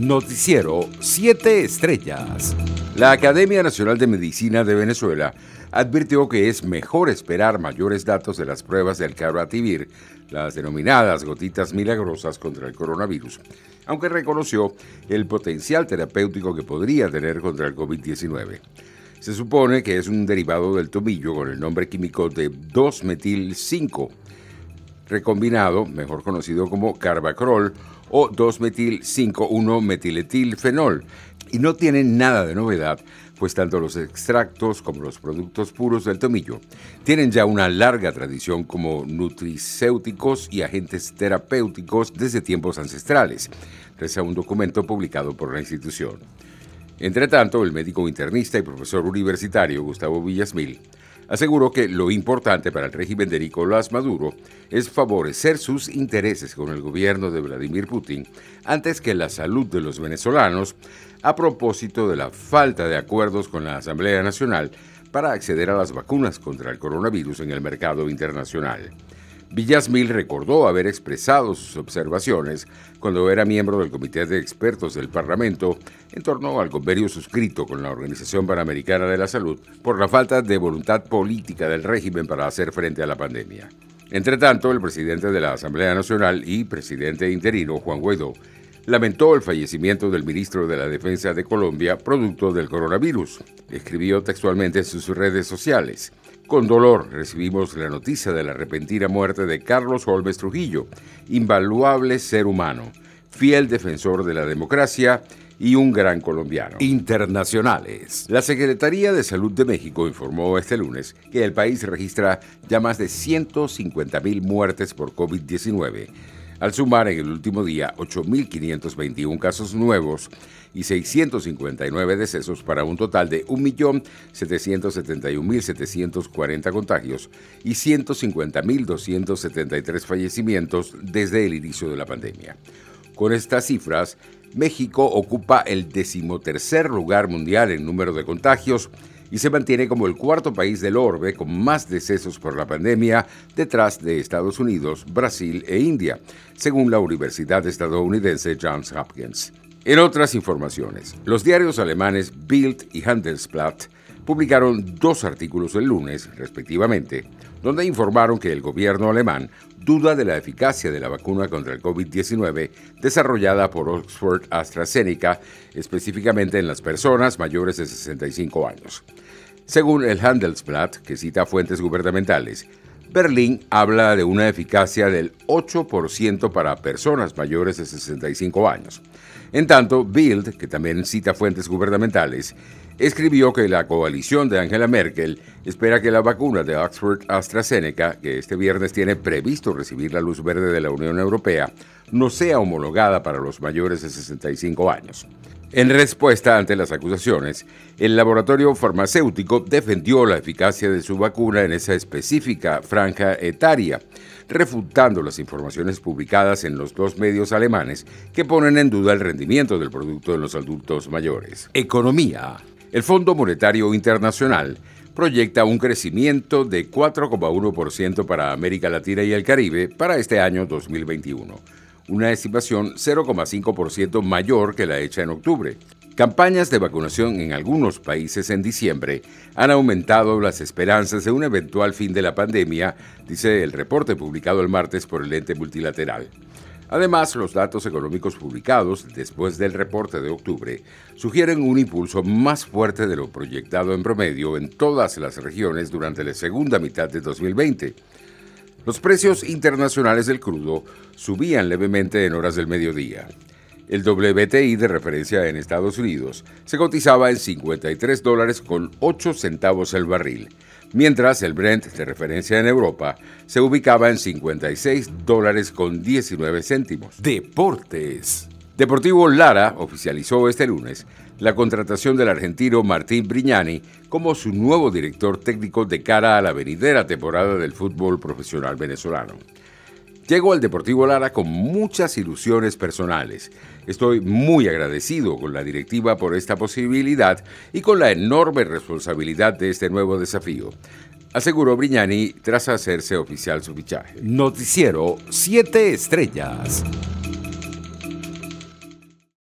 Noticiero 7 Estrellas. La Academia Nacional de Medicina de Venezuela advirtió que es mejor esperar mayores datos de las pruebas del Carativir, las denominadas gotitas milagrosas contra el coronavirus, aunque reconoció el potencial terapéutico que podría tener contra el COVID-19. Se supone que es un derivado del tomillo con el nombre químico de 2-metil-5, recombinado, mejor conocido como carbacrol o 2-metil-5-1-metiletilfenol, y no tiene nada de novedad, pues tanto los extractos como los productos puros del tomillo tienen ya una larga tradición como nutricéuticos y agentes terapéuticos desde tiempos ancestrales, reza un documento publicado por la institución. Entre tanto, el médico internista y profesor universitario Gustavo Villasmil aseguró que lo importante para el régimen de Nicolás Maduro es favorecer sus intereses con el gobierno de Vladimir Putin antes que la salud de los venezolanos a propósito de la falta de acuerdos con la Asamblea Nacional para acceder a las vacunas contra el coronavirus en el mercado internacional. Villasmil recordó haber expresado sus observaciones cuando era miembro del Comité de Expertos del Parlamento en torno al convenio suscrito con la Organización Panamericana de la Salud por la falta de voluntad política del régimen para hacer frente a la pandemia. Entre tanto, el presidente de la Asamblea Nacional y presidente interino, Juan Guaidó, lamentó el fallecimiento del ministro de la Defensa de Colombia producto del coronavirus. Escribió textualmente en sus redes sociales. Con dolor recibimos la noticia de la repentina muerte de Carlos Holmes Trujillo, invaluable ser humano, fiel defensor de la democracia y un gran colombiano. Internacionales. La Secretaría de Salud de México informó este lunes que el país registra ya más de 150.000 muertes por COVID-19 al sumar en el último día 8.521 casos nuevos y 659 decesos para un total de 1.771.740 contagios y 150.273 fallecimientos desde el inicio de la pandemia. Con estas cifras, México ocupa el decimotercer lugar mundial en número de contagios y se mantiene como el cuarto país del orbe con más decesos por la pandemia detrás de Estados Unidos, Brasil e India, según la Universidad estadounidense Johns Hopkins. En otras informaciones, los diarios alemanes Bild y Handelsblatt publicaron dos artículos el lunes, respectivamente, donde informaron que el gobierno alemán duda de la eficacia de la vacuna contra el COVID-19 desarrollada por Oxford AstraZeneca, específicamente en las personas mayores de 65 años. Según el Handelsblatt, que cita fuentes gubernamentales, Berlín habla de una eficacia del 8% para personas mayores de 65 años. En tanto, Bild, que también cita fuentes gubernamentales, escribió que la coalición de Angela Merkel espera que la vacuna de Oxford AstraZeneca, que este viernes tiene previsto recibir la luz verde de la Unión Europea, no sea homologada para los mayores de 65 años. En respuesta ante las acusaciones, el laboratorio farmacéutico defendió la eficacia de su vacuna en esa específica franja etaria, refutando las informaciones publicadas en los dos medios alemanes que ponen en duda el rendimiento del producto en los adultos mayores. Economía. El Fondo Monetario Internacional proyecta un crecimiento de 4,1% para América Latina y el Caribe para este año 2021, una estimación 0,5% mayor que la hecha en octubre. Campañas de vacunación en algunos países en diciembre han aumentado las esperanzas de un eventual fin de la pandemia, dice el reporte publicado el martes por el ente multilateral. Además, los datos económicos publicados después del reporte de octubre sugieren un impulso más fuerte de lo proyectado en promedio en todas las regiones durante la segunda mitad de 2020. Los precios internacionales del crudo subían levemente en horas del mediodía. El WTI de referencia en Estados Unidos se cotizaba en 53 dólares con 8 centavos el barril, mientras el Brent de referencia en Europa se ubicaba en 56 dólares con 19 céntimos. Deportes. Deportivo Lara oficializó este lunes la contratación del argentino Martín Brignani como su nuevo director técnico de cara a la venidera temporada del fútbol profesional venezolano. Llego al Deportivo Lara con muchas ilusiones personales. Estoy muy agradecido con la directiva por esta posibilidad y con la enorme responsabilidad de este nuevo desafío, aseguró Brignani tras hacerse oficial su fichaje. Noticiero 7 Estrellas.